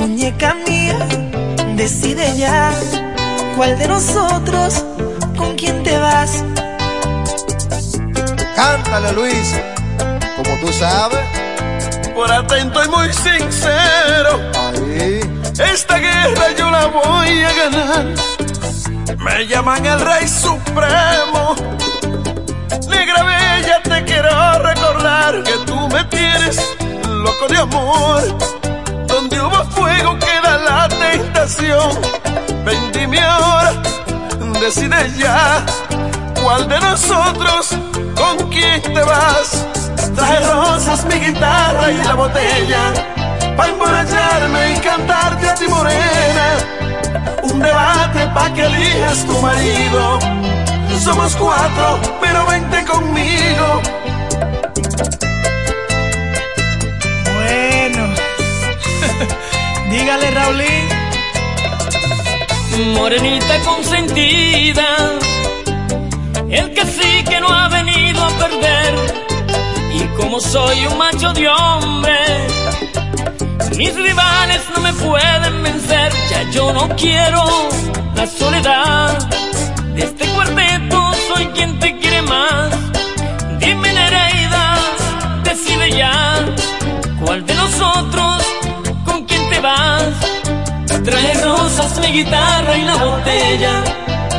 Muñeca mía, decide ya cuál de nosotros con quién te vas. Cántale, Luis, como tú sabes. Por atento y muy sincero. Esta guerra yo la voy a ganar. Me llaman el Rey Supremo. Negra Bella, te quiero recordar que tú me tienes loco de amor. Donde hubo fuego queda la tentación. Ven, dime ahora, decide ya cuál de nosotros con quién te vas. Traje rosas, mi guitarra y la botella Pa' emborracharme y cantarte a ti morena Un debate pa' que elijas tu marido Somos cuatro, pero vente conmigo Dígale Raulín Morenita consentida El que sí que no ha venido a perder Y como soy un macho de hombre mis rivales no me pueden vencer, ya yo no quiero la soledad. De este cuarteto soy quien te quiere más. Dime Nereida, decide ya, cuál de nosotros, Trae rosas, mi guitarra y la botella,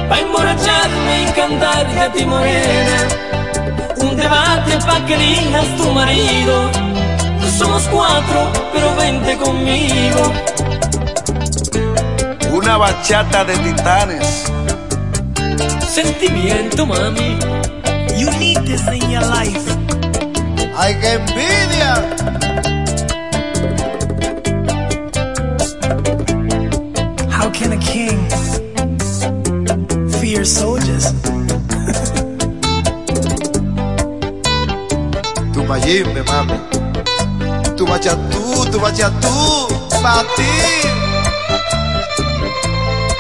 pa' emborracharme y cantarte a ti morena. Un debate pa' que elijas tu marido somos cuatro, pero vente conmigo. Una bachata de titanes. Sentimiento, mami. You need this in your life. ¡Ay, qué envidia! Mayimbe, mami tu bachatú, tu bachatú, para ti.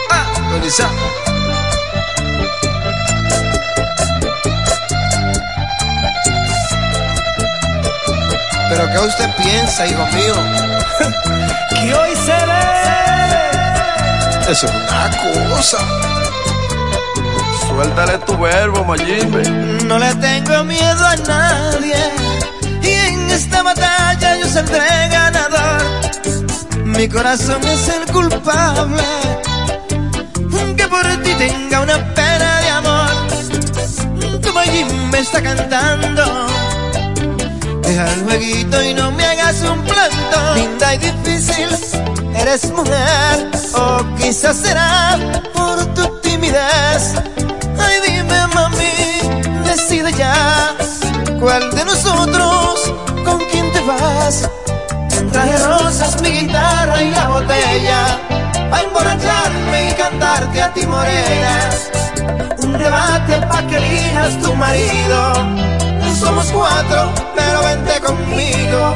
Ah, Elisa. Pero ¿qué usted piensa, hijo mío? que hoy se ve. Eso es una cosa. Suéltale tu verbo, Mayimbe. No le tengo miedo a nadie esta batalla yo saldré ganador. Mi corazón es el culpable, que por ti tenga una pena de amor. Como allí me está cantando, deja el jueguito y no me hagas un planto. Linda y difícil, eres mujer, o quizás será por tu timidez. Ay, dime, mami, decide ya cuál de nosotros vas. Traje rosas, mi guitarra y la botella, a emborracharme y cantarte a ti morena. Un debate pa' que elijas tu marido. Somos cuatro, pero vente conmigo.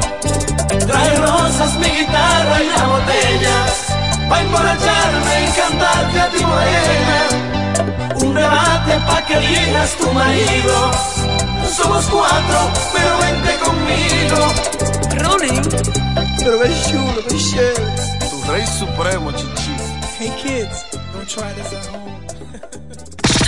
Traje rosas, mi guitarra y la botella, pa' emborracharme y cantarte a ti morena. Un debate pa' que elijas tu marido. Somos cuatro, pero vente conmigo. Rolling. Pero qué chulo, qué chévere. Tu rey supremo, chichi. Hey kids, don't try this at home.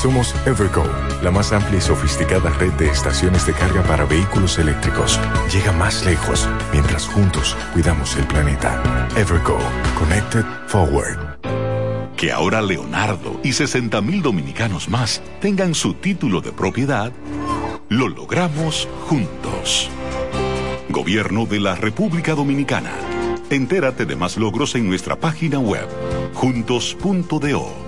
Somos Evergo, la más amplia y sofisticada red de estaciones de carga para vehículos eléctricos. Llega más lejos mientras juntos cuidamos el planeta. Evergo, Connected Forward. Que ahora Leonardo y 60 mil dominicanos más tengan su título de propiedad Lo logramos juntos. Gobierno de la República Dominicana. Entérate de más logros en nuestra página web, juntos.do.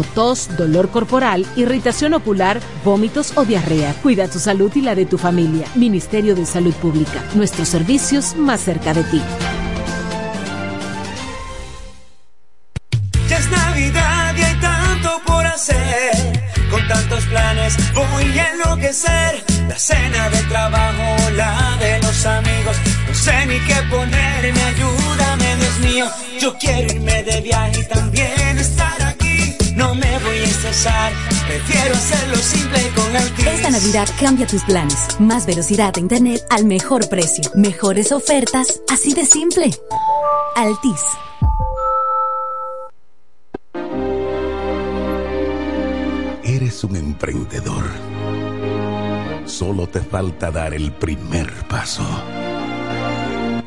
tos, dolor corporal, irritación ocular, vómitos o diarrea. Cuida tu salud y la de tu familia. Ministerio de Salud Pública. Nuestros servicios más cerca de ti. Ya es Navidad y hay tanto por hacer. Con tantos planes voy a enloquecer. La cena de trabajo, la de los amigos. No sé ni qué ponerme, ayúdame, Dios mío. Yo quiero irme de viaje y también estar aquí no me voy a estresar, prefiero hacerlo simple con Altis. Esta Navidad cambia tus planes. Más velocidad de internet al mejor precio. Mejores ofertas, así de simple. Altis. Eres un emprendedor. Solo te falta dar el primer paso.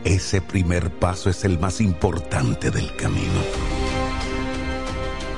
Ese primer paso es el más importante del camino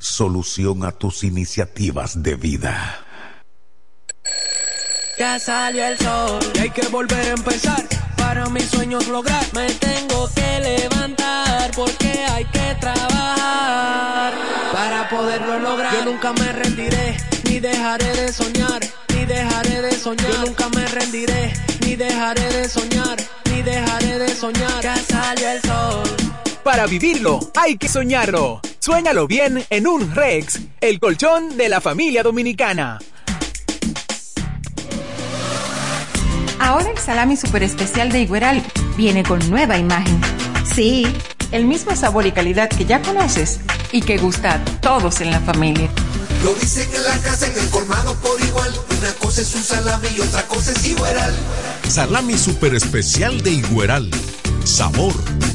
solución a tus iniciativas de vida. Ya salió el sol y hay que volver a empezar. Para mis sueños lograr, me tengo que levantar porque hay que trabajar para poderlo lograr. Yo nunca me rendiré ni dejaré de soñar, ni dejaré de soñar. Yo nunca me rendiré ni dejaré de soñar, ni dejaré de soñar. Ya salió el sol. Para vivirlo hay que soñarlo. Suéñalo bien en un Rex, el colchón de la familia dominicana. Ahora el salami super especial de Igueral viene con nueva imagen. Sí, el mismo sabor y calidad que ya conoces y que gusta a todos en la familia. Lo dicen en la casa, en el colmado por igual. Una cosa es un salami y otra cosa es Igueral. Salami super especial de Igueral. Sabor,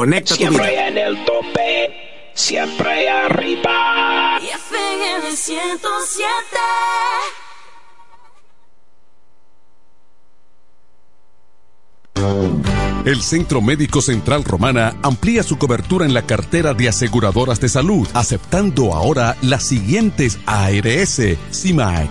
Tu Siempre vida. en el tope, siempre arriba. Y FM 107. El Centro Médico Central Romana amplía su cobertura en la cartera de aseguradoras de salud, aceptando ahora las siguientes ARS, CIMAC,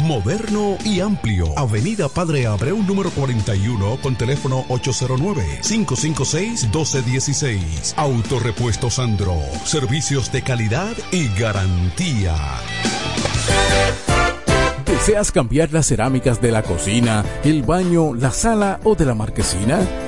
Moderno y amplio. Avenida Padre Abreu número 41 con teléfono 809-556-1216. Autorepuesto Sandro. Servicios de calidad y garantía. ¿Deseas cambiar las cerámicas de la cocina, el baño, la sala o de la marquesina?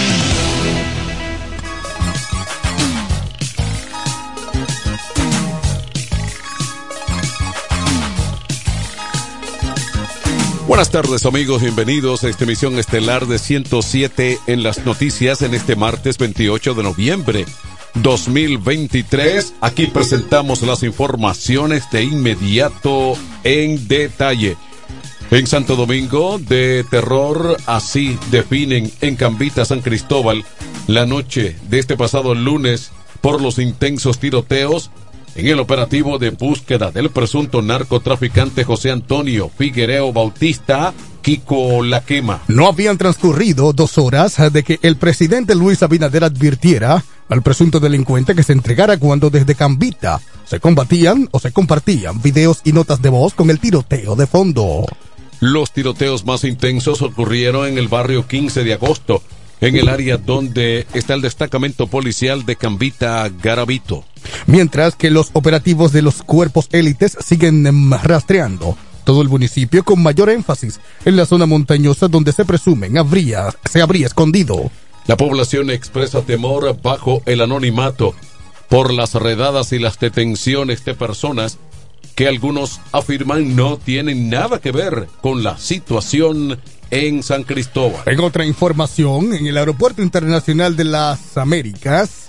Buenas tardes amigos, bienvenidos a esta emisión estelar de 107 en las noticias en este martes 28 de noviembre 2023. Aquí presentamos las informaciones de inmediato en detalle. En Santo Domingo, de terror, así definen en Cambita San Cristóbal la noche de este pasado lunes por los intensos tiroteos en el operativo de búsqueda del presunto narcotraficante José Antonio Figuereo Bautista, Kiko La Quema. No habían transcurrido dos horas de que el presidente Luis Abinader advirtiera al presunto delincuente que se entregara cuando desde Cambita se combatían o se compartían videos y notas de voz con el tiroteo de fondo. Los tiroteos más intensos ocurrieron en el barrio 15 de agosto, en el área donde está el destacamento policial de Cambita Garavito. Mientras que los operativos de los cuerpos élites siguen em, rastreando todo el municipio con mayor énfasis en la zona montañosa donde se presumen habría, se habría escondido. La población expresa temor bajo el anonimato por las redadas y las detenciones de personas que algunos afirman no tienen nada que ver con la situación en San Cristóbal. En otra información, en el Aeropuerto Internacional de las Américas,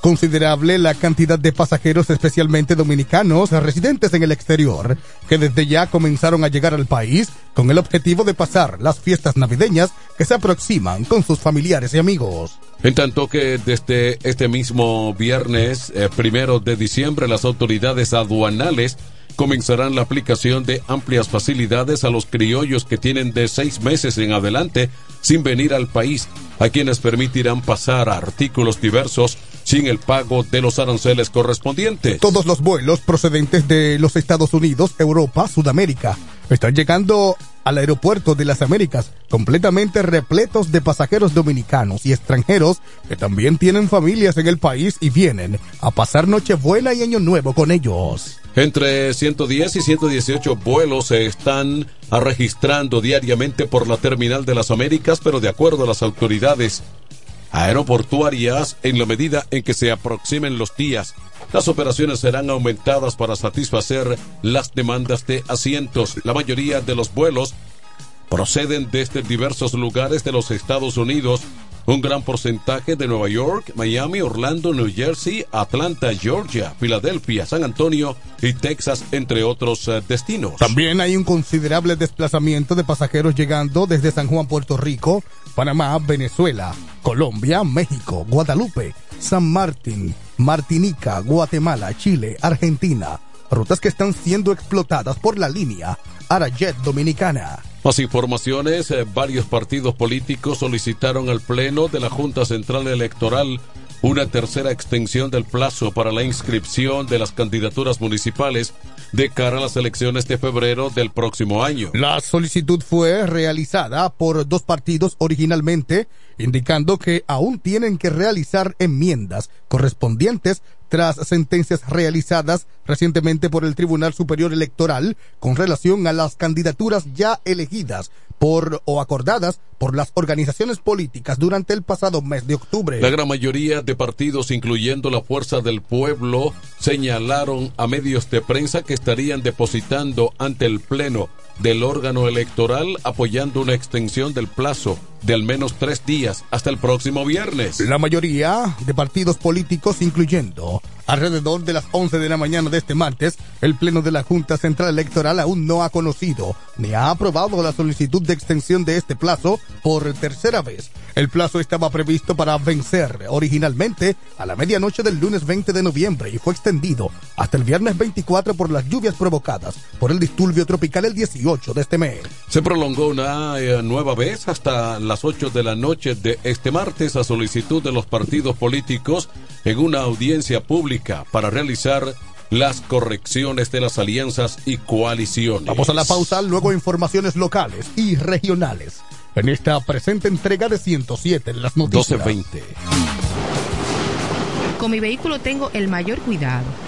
considerable la cantidad de pasajeros, especialmente dominicanos, residentes en el exterior, que desde ya comenzaron a llegar al país con el objetivo de pasar las fiestas navideñas que se aproximan con sus familiares y amigos. En tanto que desde este mismo viernes, eh, primero de diciembre, las autoridades aduanales comenzarán la aplicación de amplias facilidades a los criollos que tienen de seis meses en adelante sin venir al país, a quienes permitirán pasar artículos diversos sin el pago de los aranceles correspondientes. Todos los vuelos procedentes de los Estados Unidos, Europa, Sudamérica, están llegando al aeropuerto de las Américas completamente repletos de pasajeros dominicanos y extranjeros que también tienen familias en el país y vienen a pasar Nochebuena y Año Nuevo con ellos. Entre 110 y 118 vuelos se están registrando diariamente por la Terminal de las Américas, pero de acuerdo a las autoridades aeroportuarias, en la medida en que se aproximen los días, las operaciones serán aumentadas para satisfacer las demandas de asientos. La mayoría de los vuelos proceden desde diversos lugares de los Estados Unidos, un gran porcentaje de Nueva York, Miami, Orlando, New Jersey, Atlanta, Georgia, Filadelfia, San Antonio y Texas, entre otros uh, destinos. También hay un considerable desplazamiento de pasajeros llegando desde San Juan, Puerto Rico, Panamá, Venezuela, Colombia, México, Guadalupe, San Martín, Martinica, Guatemala, Chile, Argentina. Rutas que están siendo explotadas por la línea Arajet Dominicana. Más informaciones, eh, varios partidos políticos solicitaron al Pleno de la Junta Central Electoral una tercera extensión del plazo para la inscripción de las candidaturas municipales de cara a las elecciones de febrero del próximo año. La solicitud fue realizada por dos partidos originalmente, indicando que aún tienen que realizar enmiendas correspondientes tras sentencias realizadas recientemente por el Tribunal Superior Electoral con relación a las candidaturas ya elegidas por o acordadas por las organizaciones políticas durante el pasado mes de octubre. La gran mayoría de partidos, incluyendo la Fuerza del Pueblo, señalaron a medios de prensa que estarían depositando ante el Pleno del órgano electoral apoyando una extensión del plazo de al menos tres días hasta el próximo viernes. La mayoría de partidos políticos, incluyendo alrededor de las 11 de la mañana de este martes, el Pleno de la Junta Central Electoral aún no ha conocido ni ha aprobado la solicitud de extensión de este plazo por tercera vez. El plazo estaba previsto para vencer originalmente a la medianoche del lunes 20 de noviembre y fue extendido hasta el viernes 24 por las lluvias provocadas por el disturbio tropical el 18 de este mes. Se prolongó una eh, nueva vez hasta las 8 de la noche de este martes a solicitud de los partidos políticos en una audiencia pública para realizar las correcciones de las alianzas y coaliciones. Vamos a la pausa, luego informaciones locales y regionales. En esta presente entrega de 107 en las noticias. 1220. Con mi vehículo tengo el mayor cuidado.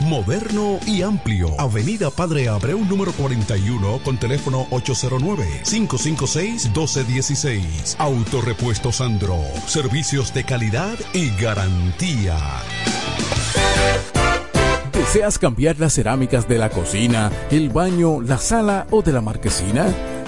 Moderno y amplio. Avenida Padre Abreu número 41 con teléfono 809-556-1216. Autorepuesto Sandro. Servicios de calidad y garantía. ¿Deseas cambiar las cerámicas de la cocina, el baño, la sala o de la marquesina?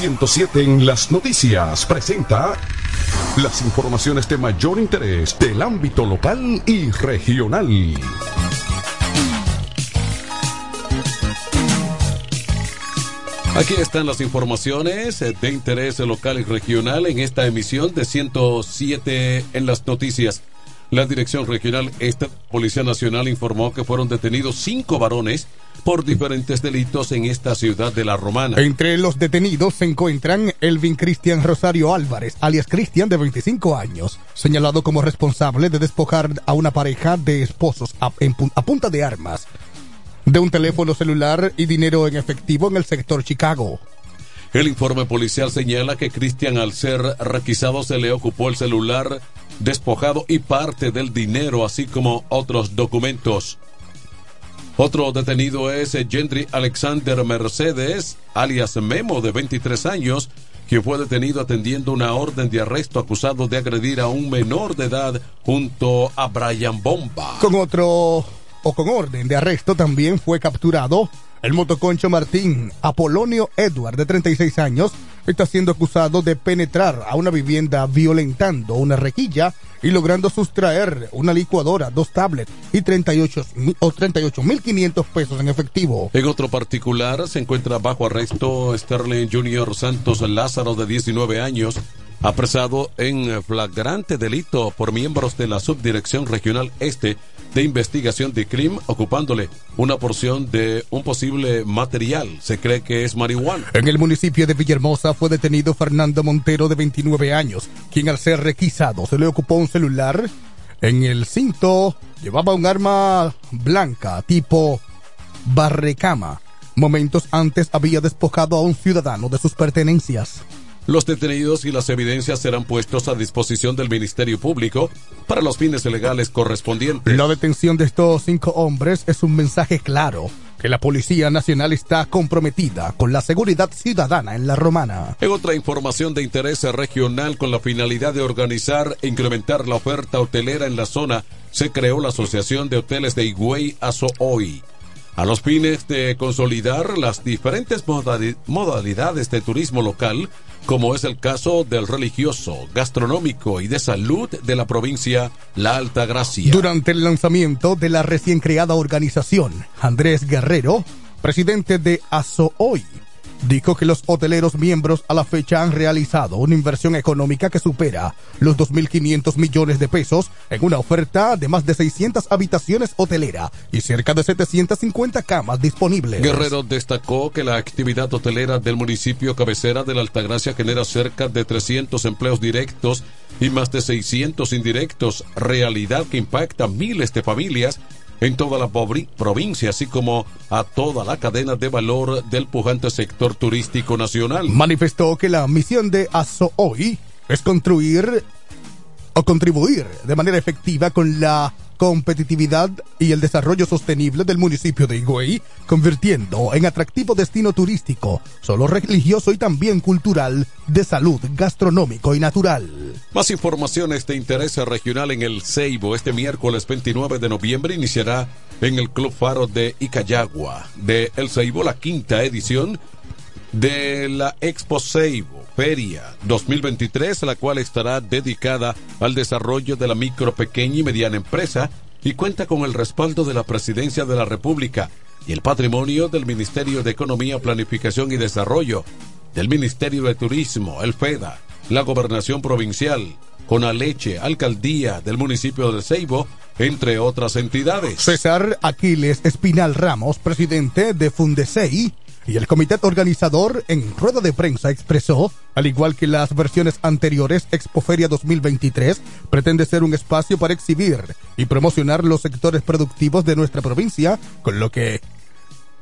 ...107 en las noticias presenta las informaciones de mayor interés del ámbito local y regional. Aquí están las informaciones de interés local y regional en esta emisión de 107 en las noticias. La Dirección Regional Este Policía Nacional informó que fueron detenidos cinco varones por diferentes delitos en esta ciudad de La Romana. Entre los detenidos se encuentran Elvin Cristian Rosario Álvarez, alias Cristian, de 25 años, señalado como responsable de despojar a una pareja de esposos a, en pu- a punta de armas de un teléfono celular y dinero en efectivo en el sector Chicago. El informe policial señala que Cristian al ser requisado se le ocupó el celular despojado y parte del dinero, así como otros documentos. Otro detenido es Gendry Alexander Mercedes, alias Memo, de 23 años, quien fue detenido atendiendo una orden de arresto acusado de agredir a un menor de edad junto a Brian Bomba. Con otro o con orden de arresto también fue capturado el motoconcho Martín Apolonio Edward, de 36 años, está siendo acusado de penetrar a una vivienda violentando una requilla y logrando sustraer una licuadora, dos tablets y 38 mil- o 38.500 pesos en efectivo. En otro particular se encuentra bajo arresto Sterling Junior Santos Lázaro de 19 años, apresado en flagrante delito por miembros de la Subdirección Regional Este de Investigación de Crimen, ocupándole una porción de un posible material. Se cree que es marihuana. En el municipio de Villahermosa fue detenido Fernando Montero de 29 años, quien al ser requisado se le ocupó un celular. En el cinto llevaba un arma blanca tipo barrecama. Momentos antes había despojado a un ciudadano de sus pertenencias. Los detenidos y las evidencias serán puestos a disposición del Ministerio Público para los fines legales correspondientes. La detención de estos cinco hombres es un mensaje claro que la Policía Nacional está comprometida con la seguridad ciudadana en la romana. En otra información de interés regional con la finalidad de organizar e incrementar la oferta hotelera en la zona, se creó la Asociación de Hoteles de Higüey Azohoy. A los fines de consolidar las diferentes modali- modalidades de turismo local, como es el caso del religioso, gastronómico y de salud de la provincia La Alta Gracia. Durante el lanzamiento de la recién creada organización, Andrés Guerrero, presidente de ASOHOY, dijo que los hoteleros miembros a la fecha han realizado una inversión económica que supera los 2.500 millones de pesos en una oferta de más de 600 habitaciones hotelera y cerca de 750 camas disponibles. Guerrero destacó que la actividad hotelera del municipio cabecera de la Altagracia genera cerca de 300 empleos directos y más de 600 indirectos, realidad que impacta a miles de familias en toda la provincia, así como a toda la cadena de valor del pujante sector turístico nacional. Manifestó que la misión de ASOHOY es construir o contribuir de manera efectiva con la competitividad y el desarrollo sostenible del municipio de Higüey, convirtiendo en atractivo destino turístico, solo religioso y también cultural, de salud, gastronómico y natural. Más informaciones de interés regional en el Ceibo. Este miércoles 29 de noviembre iniciará en el Club Faro de Icayagua de El Ceibo la quinta edición de la Expo Ceibo Feria 2023, la cual estará dedicada al desarrollo de la micro, pequeña y mediana empresa y cuenta con el respaldo de la Presidencia de la República y el patrimonio del Ministerio de Economía, Planificación y Desarrollo. del Ministerio de Turismo, el FEDA, la Gobernación Provincial, Conaleche, Alcaldía del municipio de Ceibo, entre otras entidades. César Aquiles Espinal Ramos, presidente de Fundesei, y el comité organizador en rueda de prensa expresó, al igual que las versiones anteriores, Expoferia 2023 pretende ser un espacio para exhibir y promocionar los sectores productivos de nuestra provincia, con lo que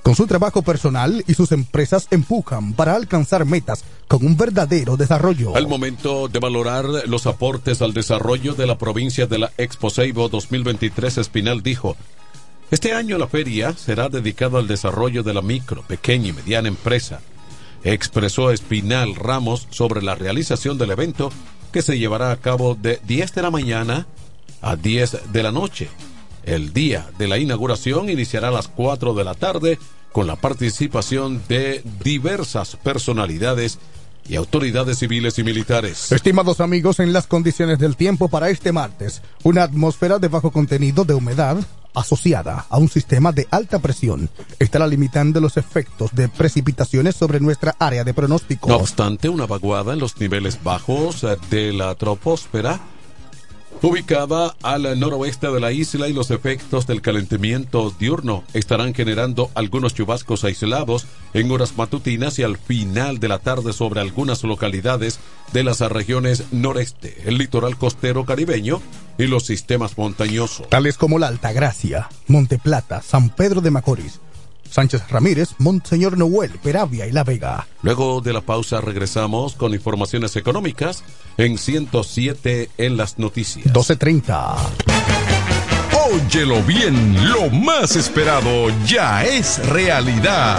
con su trabajo personal y sus empresas empujan para alcanzar metas con un verdadero desarrollo. Al momento de valorar los aportes al desarrollo de la provincia de la Expo Ceibo 2023, Espinal dijo, este año la feria será dedicada al desarrollo de la micro, pequeña y mediana empresa. Expresó Espinal Ramos sobre la realización del evento que se llevará a cabo de 10 de la mañana a 10 de la noche. El día de la inauguración iniciará a las 4 de la tarde con la participación de diversas personalidades y autoridades civiles y militares. Estimados amigos, en las condiciones del tiempo para este martes, una atmósfera de bajo contenido de humedad asociada a un sistema de alta presión estará limitando los efectos de precipitaciones sobre nuestra área de pronóstico. No obstante, una vaguada en los niveles bajos de la troposfera ubicada al noroeste de la isla y los efectos del calentamiento diurno estarán generando algunos chubascos aislados en horas matutinas y al final de la tarde sobre algunas localidades de las regiones noreste, el litoral costero caribeño y los sistemas montañosos. Tales como la Altagracia, Monte Plata, San Pedro de Macorís, Sánchez Ramírez, Monseñor Noel, Peravia y La Vega. Luego de la pausa regresamos con informaciones económicas en 107 en las noticias. 12.30. Óyelo bien, lo más esperado ya es realidad.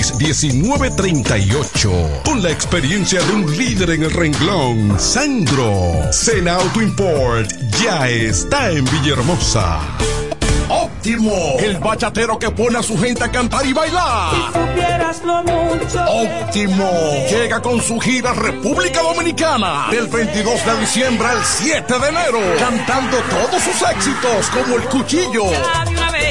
809-866-1938. Con la experiencia de un líder en el renglón, Sandro. Sena Auto Import ya está en Villahermosa. Óptimo, el bachatero que pone a su gente a cantar y bailar. Si supieras lo mucho. Óptimo, llega con su gira República Dominicana del 22 de diciembre al 7 de enero, cantando todos sus éxitos como el cuchillo. Ya de una vez,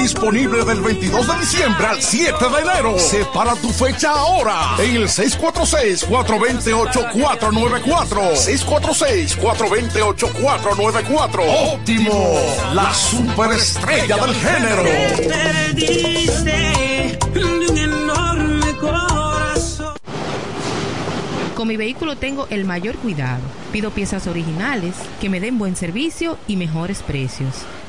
Disponible del 22 de diciembre al 7 de enero. Separa tu fecha ahora en el 646-428-494. 646-428-494. Óptimo, la superestrella del género. Perdiste de un enorme corazón. Con mi vehículo tengo el mayor cuidado. Pido piezas originales que me den buen servicio y mejores precios.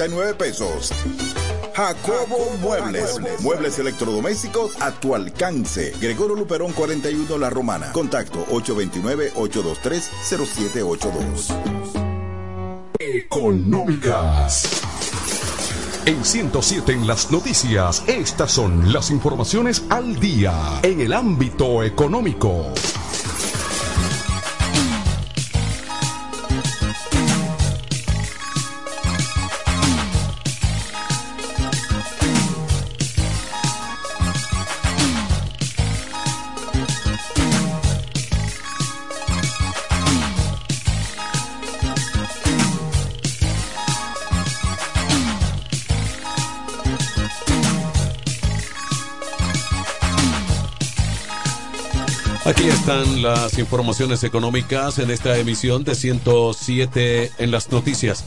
12.339 pesos. Jacobo Muebles. Muebles electrodomésticos a tu alcance. Gregorio Luperón 41 La Romana. Contacto 829-823-0782. Económicas. En 107 en las noticias, estas son las informaciones al día en el ámbito económico. Las informaciones económicas en esta emisión de 107 en las noticias.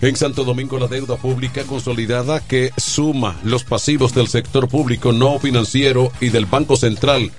En Santo Domingo la deuda pública consolidada que suma los pasivos del sector público no financiero y del Banco Central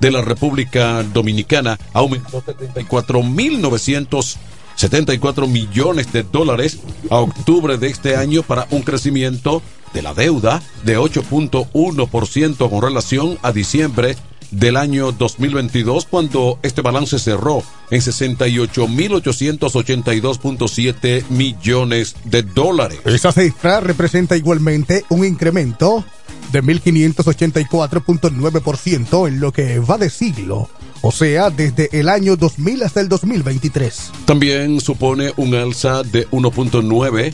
de la República Dominicana aumentó 74.974 millones de dólares a octubre de este año para un crecimiento de la deuda de 8.1% con relación a diciembre del año 2022 cuando este balance cerró en 68.882.7 millones de dólares. Esa cifra representa igualmente un incremento de 1.584.9% en lo que va de siglo, o sea, desde el año 2000 hasta el 2023. También supone un alza de 1.9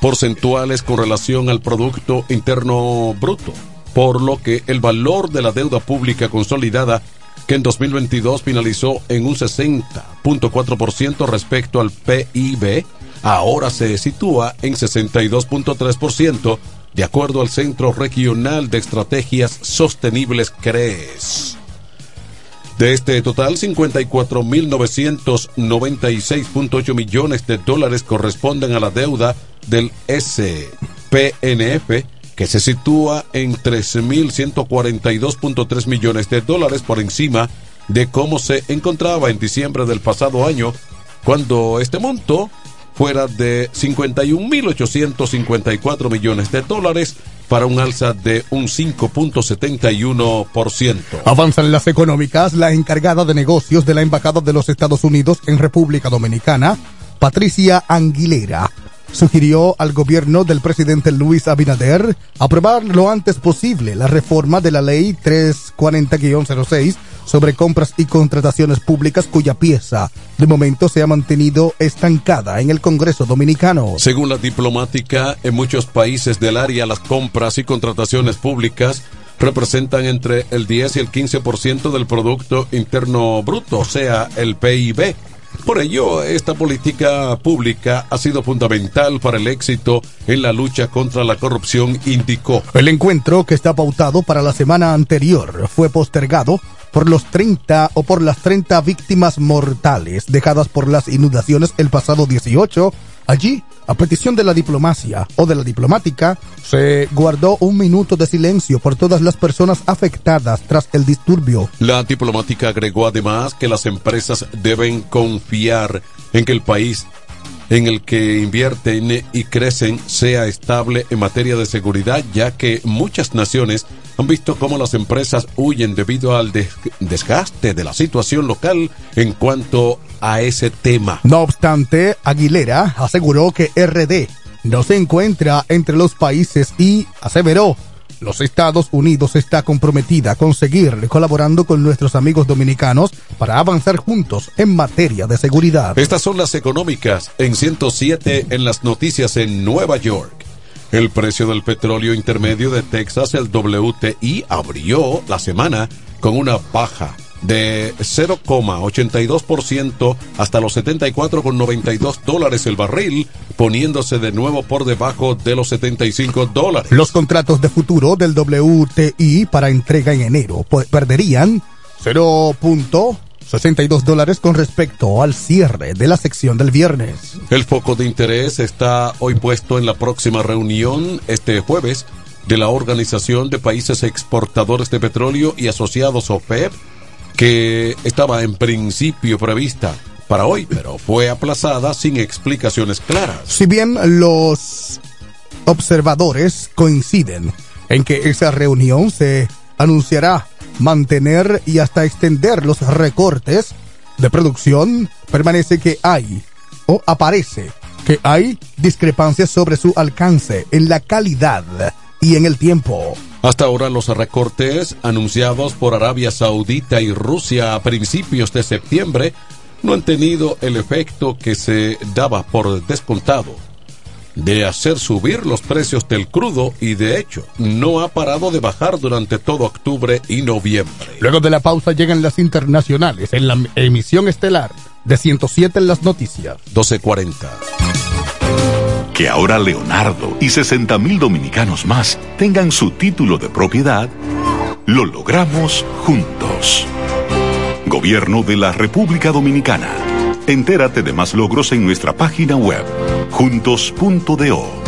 porcentuales con relación al Producto Interno Bruto por lo que el valor de la deuda pública consolidada, que en 2022 finalizó en un 60.4% respecto al PIB, ahora se sitúa en 62.3%, de acuerdo al Centro Regional de Estrategias Sostenibles CREES. De este total, 54.996.8 millones de dólares corresponden a la deuda del SPNF, que se sitúa en 13.142.3 millones de dólares por encima de cómo se encontraba en diciembre del pasado año, cuando este monto fuera de 51.854 millones de dólares para un alza de un 5.71%. Avanzan las económicas, la encargada de negocios de la Embajada de los Estados Unidos en República Dominicana, Patricia Anguilera, sugirió al gobierno del presidente Luis Abinader aprobar lo antes posible la reforma de la ley 340-06 sobre compras y contrataciones públicas cuya pieza de momento se ha mantenido estancada en el Congreso Dominicano. Según la diplomática, en muchos países del área las compras y contrataciones públicas representan entre el 10 y el 15% del Producto Interno Bruto, o sea, el PIB por ello, esta política pública ha sido fundamental para el éxito en la lucha contra la corrupción, indicó. El encuentro que está pautado para la semana anterior fue postergado por los 30 o por las 30 víctimas mortales dejadas por las inundaciones el pasado 18 Allí, a petición de la diplomacia o de la diplomática, se guardó un minuto de silencio por todas las personas afectadas tras el disturbio. La diplomática agregó además que las empresas deben confiar en que el país en el que invierten y crecen sea estable en materia de seguridad, ya que muchas naciones han visto cómo las empresas huyen debido al desgaste de la situación local en cuanto a ese tema. No obstante, Aguilera aseguró que RD no se encuentra entre los países y aseveró los Estados Unidos está comprometida con seguir colaborando con nuestros amigos dominicanos para avanzar juntos en materia de seguridad. Estas son las económicas en 107 en las noticias en Nueva York. El precio del petróleo intermedio de Texas, el WTI, abrió la semana con una baja de 0,82% hasta los 74,92 dólares el barril, poniéndose de nuevo por debajo de los 75 dólares. Los contratos de futuro del WTI para entrega en enero perderían 0.62 dólares con respecto al cierre de la sección del viernes. El foco de interés está hoy puesto en la próxima reunión este jueves de la Organización de Países Exportadores de Petróleo y Asociados OPEP, que estaba en principio prevista para hoy, pero fue aplazada sin explicaciones claras. Si bien los observadores coinciden en que esa reunión se anunciará mantener y hasta extender los recortes de producción, permanece que hay o aparece que hay discrepancias sobre su alcance en la calidad y en el tiempo. Hasta ahora los recortes anunciados por Arabia Saudita y Rusia a principios de septiembre no han tenido el efecto que se daba por descontado de hacer subir los precios del crudo y de hecho no ha parado de bajar durante todo octubre y noviembre. Luego de la pausa llegan las internacionales en la emisión estelar de 107 en las noticias. 1240. Que ahora Leonardo y 60 mil dominicanos más tengan su título de propiedad, lo logramos juntos. Gobierno de la República Dominicana. Entérate de más logros en nuestra página web, juntos.do.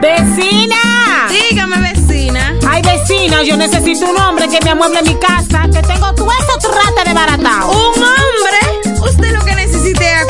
¡Vecina! Dígame, vecina. Ay, vecina, yo necesito un hombre que me amueble mi casa, que tengo todo eso trata de baratado. ¿Un hombre?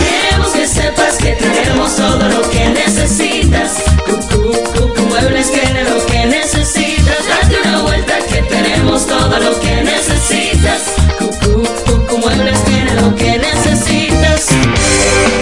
Queremos que sepas que tenemos todo lo que necesitas. Cucu, Cucu Muebles tiene lo que necesitas. Date una vuelta que tenemos todo lo que necesitas.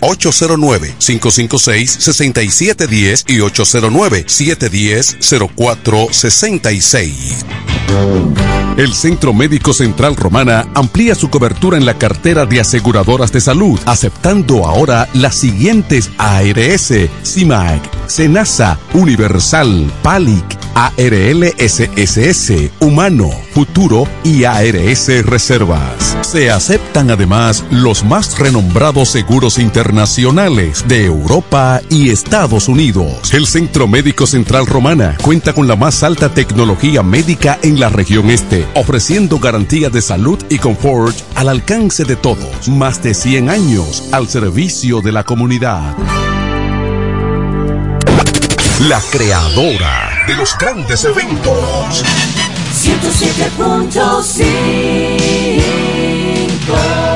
809-556-6710 y 809-710-0466. El Centro Médico Central Romana amplía su cobertura en la cartera de aseguradoras de salud, aceptando ahora las siguientes ARS, CIMAC, SENASA, Universal, PALIC, ARLSSS, Humano, Futuro y ARS Reservas. Se aceptan además los más renombrados seguros internacionales de Europa y Estados Unidos. El Centro Médico Central Romana cuenta con la más alta tecnología médica en la región este, ofreciendo garantía de salud y confort al alcance de todos. Más de 100 años al servicio de la comunidad. La creadora de los grandes eventos. 107.5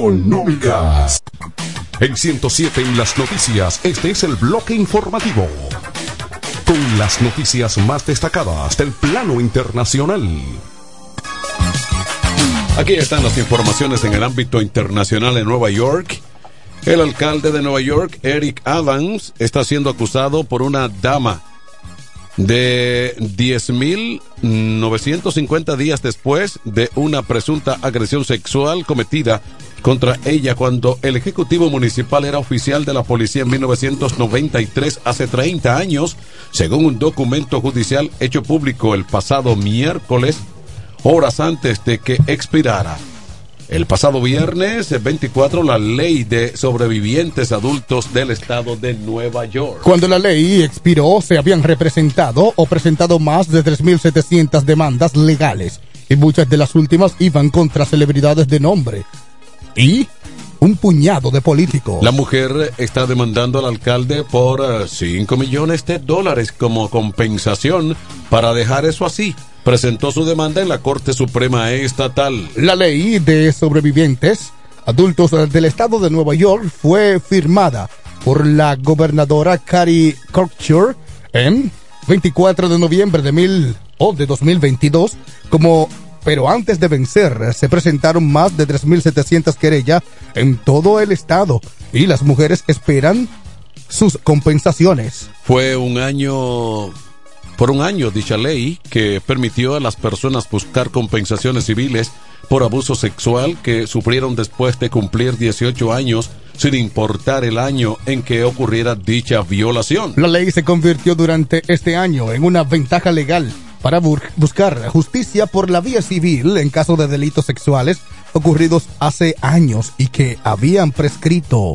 Económicas. En 107 en las noticias, este es el bloque informativo. Con las noticias más destacadas del plano internacional. Aquí están las informaciones en el ámbito internacional en Nueva York. El alcalde de Nueva York, Eric Adams, está siendo acusado por una dama de 10.950 días después de una presunta agresión sexual cometida contra ella cuando el Ejecutivo Municipal era oficial de la policía en 1993, hace 30 años, según un documento judicial hecho público el pasado miércoles, horas antes de que expirara. El pasado viernes 24, la ley de sobrevivientes adultos del estado de Nueva York. Cuando la ley expiró, se habían representado o presentado más de 3.700 demandas legales y muchas de las últimas iban contra celebridades de nombre y un puñado de políticos. La mujer está demandando al alcalde por 5 millones de dólares como compensación para dejar eso así. Presentó su demanda en la Corte Suprema Estatal. La ley de sobrevivientes adultos del estado de Nueva York fue firmada por la gobernadora Carrie Cockshur en 24 de noviembre de, mil, o de 2022 como pero antes de vencer se presentaron más de 3.700 querellas en todo el estado y las mujeres esperan sus compensaciones. Fue un año, por un año dicha ley que permitió a las personas buscar compensaciones civiles por abuso sexual que sufrieron después de cumplir 18 años sin importar el año en que ocurriera dicha violación. La ley se convirtió durante este año en una ventaja legal para buscar justicia por la vía civil en caso de delitos sexuales ocurridos hace años y que habían prescrito.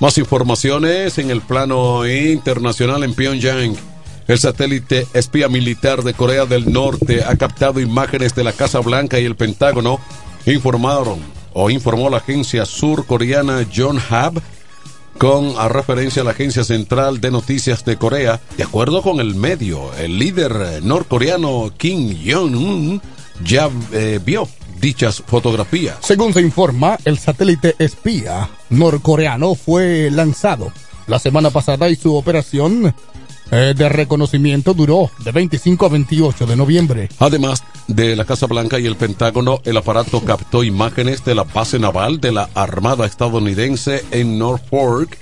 Más informaciones en el plano internacional en Pyongyang. El satélite espía militar de Corea del Norte ha captado imágenes de la Casa Blanca y el Pentágono, informaron o informó la agencia surcoreana John Hab con a referencia a la agencia central de noticias de Corea. De acuerdo con el medio, el líder norcoreano Kim Jong-un ya eh, vio dichas fotografías. Según se informa, el satélite espía norcoreano fue lanzado la semana pasada y su operación eh, de reconocimiento duró de 25 a 28 de noviembre. Además de la Casa Blanca y el Pentágono, el aparato captó imágenes de la base naval de la Armada estadounidense en Norfolk,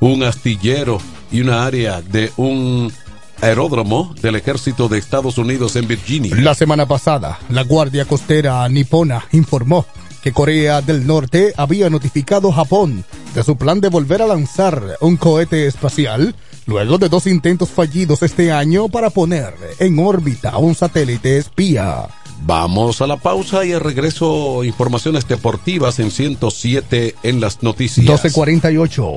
un astillero y una área de un aeródromo del ejército de Estados Unidos en Virginia. La semana pasada, la Guardia Costera nipona informó que Corea del Norte había notificado a Japón de su plan de volver a lanzar un cohete espacial luego de dos intentos fallidos este año para poner en órbita un satélite espía. Vamos a la pausa y al regreso informaciones deportivas en 107 en las noticias. 1248.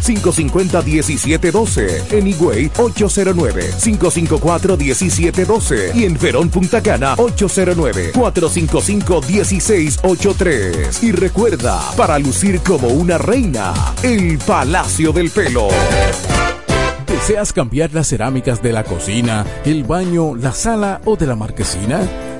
809-550-1712, en Higüey 809-554-1712 y en Verón Punta Cana 809-455-1683. Y recuerda, para lucir como una reina, el Palacio del Pelo. ¿Deseas cambiar las cerámicas de la cocina, el baño, la sala o de la marquesina?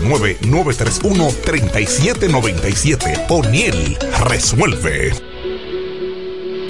809-931-3797. O'Neill resuelve.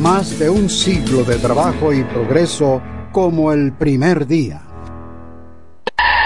Más de un siglo de trabajo y progreso como el primer día.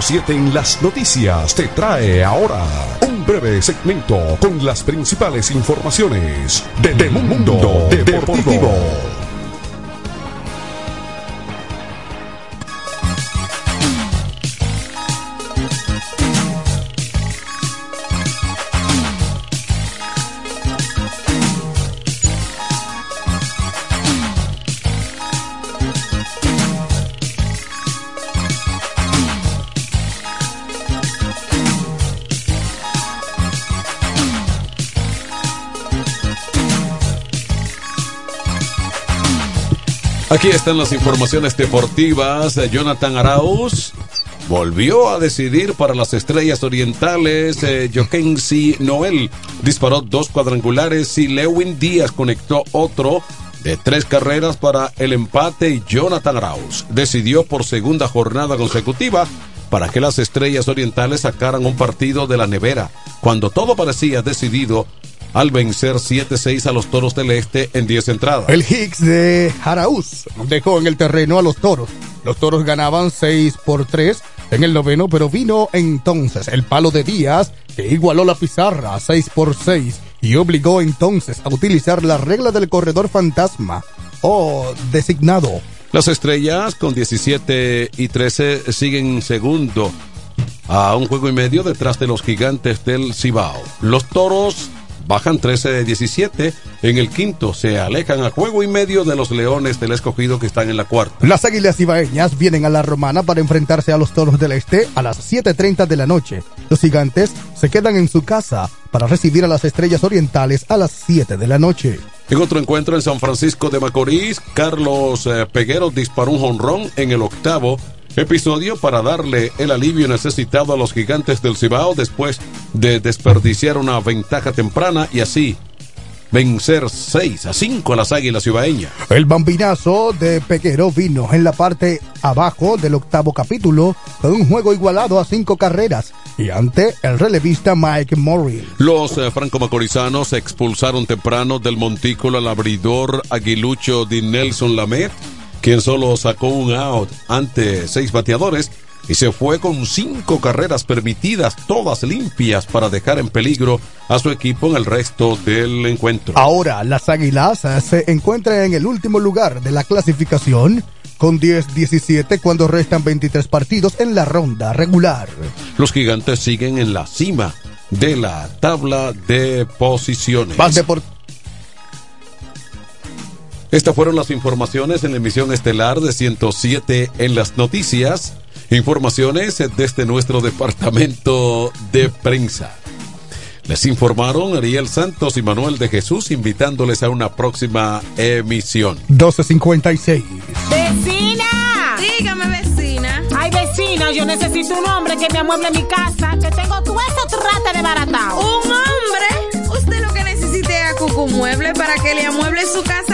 107 en las noticias te trae ahora un breve segmento con las principales informaciones del mundo deportivo. Aquí están las informaciones deportivas. Jonathan Arauz volvió a decidir para las estrellas orientales. Eh, Noel disparó dos cuadrangulares y Lewin Díaz conectó otro de tres carreras para el empate Jonathan Arauz decidió por segunda jornada consecutiva para que las estrellas orientales sacaran un partido de la nevera, cuando todo parecía decidido al vencer 7-6 a los Toros del Este en 10 entradas. El Hicks de Jaraúz dejó en el terreno a los Toros. Los Toros ganaban 6 por 3 en el noveno, pero vino entonces el palo de Díaz que igualó la pizarra 6 por 6 y obligó entonces a utilizar la regla del corredor fantasma o designado. Las estrellas con 17 y 13 siguen segundo a un juego y medio detrás de los gigantes del Cibao. Los toros bajan 13 de 17. En el quinto se alejan a juego y medio de los Leones del Escogido que están en la cuarta. Las Águilas Ibaeñas vienen a la Romana para enfrentarse a los Toros del Este a las 7.30 de la noche. Los gigantes se quedan en su casa para recibir a las Estrellas Orientales a las 7 de la noche. En otro encuentro en San Francisco de Macorís, Carlos eh, Peguero disparó un jonrón en el octavo episodio para darle el alivio necesitado a los gigantes del Cibao después de desperdiciar una ventaja temprana y así vencer 6 a 5 a las Águilas Cibaeñas. El bambinazo de Peguero vino en la parte abajo del octavo capítulo con un juego igualado a cinco carreras y ante el relevista Mike Morrill. Los eh, franco-macorizanos expulsaron temprano del montículo al abridor aguilucho de Nelson Lamet, quien solo sacó un out ante seis bateadores y se fue con cinco carreras permitidas, todas limpias, para dejar en peligro a su equipo en el resto del encuentro. Ahora las Águilas eh, se encuentran en el último lugar de la clasificación con 10-17 cuando restan 23 partidos en la ronda regular. Los gigantes siguen en la cima de la tabla de posiciones. Depor- Estas fueron las informaciones en la emisión estelar de 107 en las noticias. Informaciones desde nuestro departamento de prensa. Les informaron Ariel Santos y Manuel de Jesús invitándoles a una próxima emisión. 1256. ¡Vecina! Dígame, vecina. Ay, vecina, yo necesito un hombre que me amueble mi casa, que tengo todo eso trata de baratao. ¿Un hombre? Usted lo que necesite es a Cucu Mueble para que le amueble su casa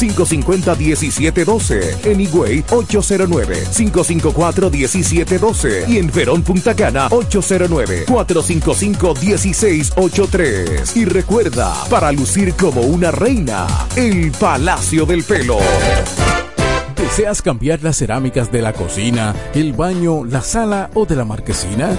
809-550-1712. En Higüey, 809-554-1712. Y en Verón Punta Cana, 809-455-1683. Y recuerda, para lucir como una reina, el Palacio del Pelo. ¿Deseas cambiar las cerámicas de la cocina, el baño, la sala o de la marquesina?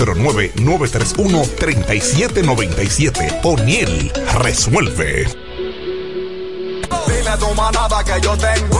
809-931-3797. O'Neill resuelve. Dile a tu manada que yo tengo.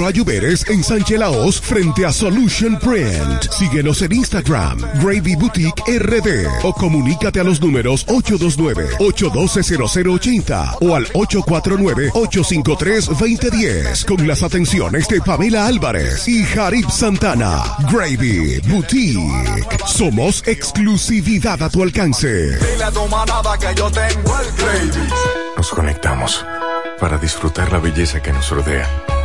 Ayuberes en Sánchez Laos, frente a Solution Print. Síguenos en Instagram, Gravy Boutique RD o comunícate a los números 829-812-0080 o al 849-853-2010 con las atenciones de Pamela Álvarez y Jarib Santana. Gravy Boutique. Somos exclusividad a tu alcance. Nos conectamos para disfrutar la belleza que nos rodea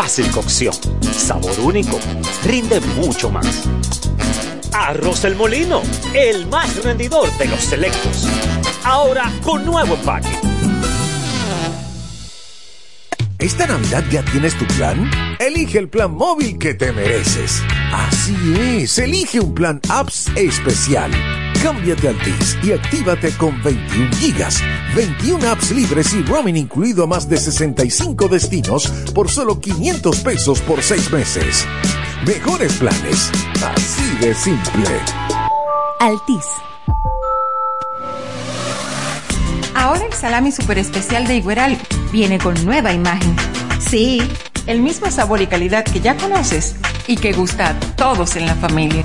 Fácil cocción, sabor único, rinde mucho más. Arroz El Molino, el más rendidor de los selectos. Ahora con nuevo empaque. ¿Esta Navidad ya tienes tu plan? Elige el plan móvil que te mereces. Así es, elige un plan apps especial. Cámbiate a Altis y actívate con 21 gigas, 21 apps libres y roaming incluido a más de 65 destinos por solo 500 pesos por 6 meses. Mejores planes, así de simple. Altis. Ahora el salami super especial de Igueral viene con nueva imagen. Sí, el mismo sabor y calidad que ya conoces y que gusta a todos en la familia.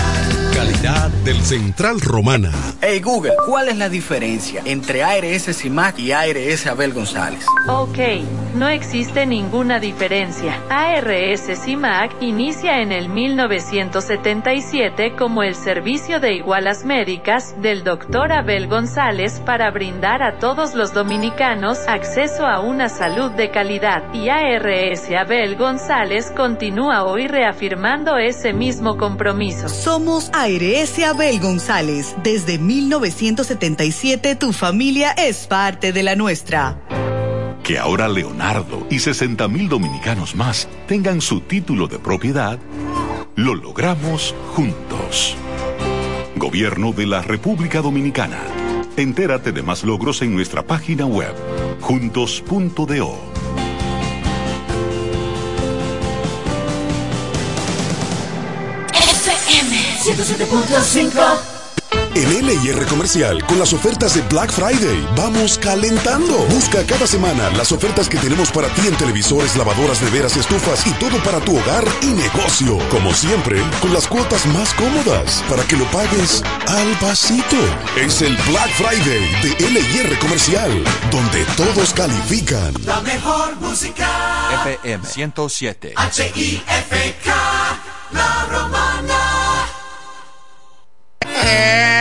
Calidad del Central Romana. Hey Google, ¿cuál es la diferencia entre ARS CIMAC y ARS Abel González? Ok, no existe ninguna diferencia. ARS CIMAC inicia en el 1977 como el servicio de igualas médicas del Dr. Abel González para brindar a todos los dominicanos acceso a una salud de calidad. Y ARS Abel González continúa hoy reafirmando ese mismo compromiso. Somos ARS Abel González. Desde 1977 tu familia es parte de la nuestra. Que ahora Leonardo y 60 mil dominicanos más tengan su título de propiedad, lo logramos juntos. Gobierno de la República Dominicana. Entérate de más logros en nuestra página web, juntos.do. 107.5 En LIR Comercial, con las ofertas de Black Friday, vamos calentando. Busca cada semana las ofertas que tenemos para ti en televisores, lavadoras, neveras, estufas y todo para tu hogar y negocio. Como siempre, con las cuotas más cómodas, para que lo pagues al pasito. Es el Black Friday de LIR Comercial, donde todos califican. La mejor música. FM 107. H-I-F-K, La Romana. É.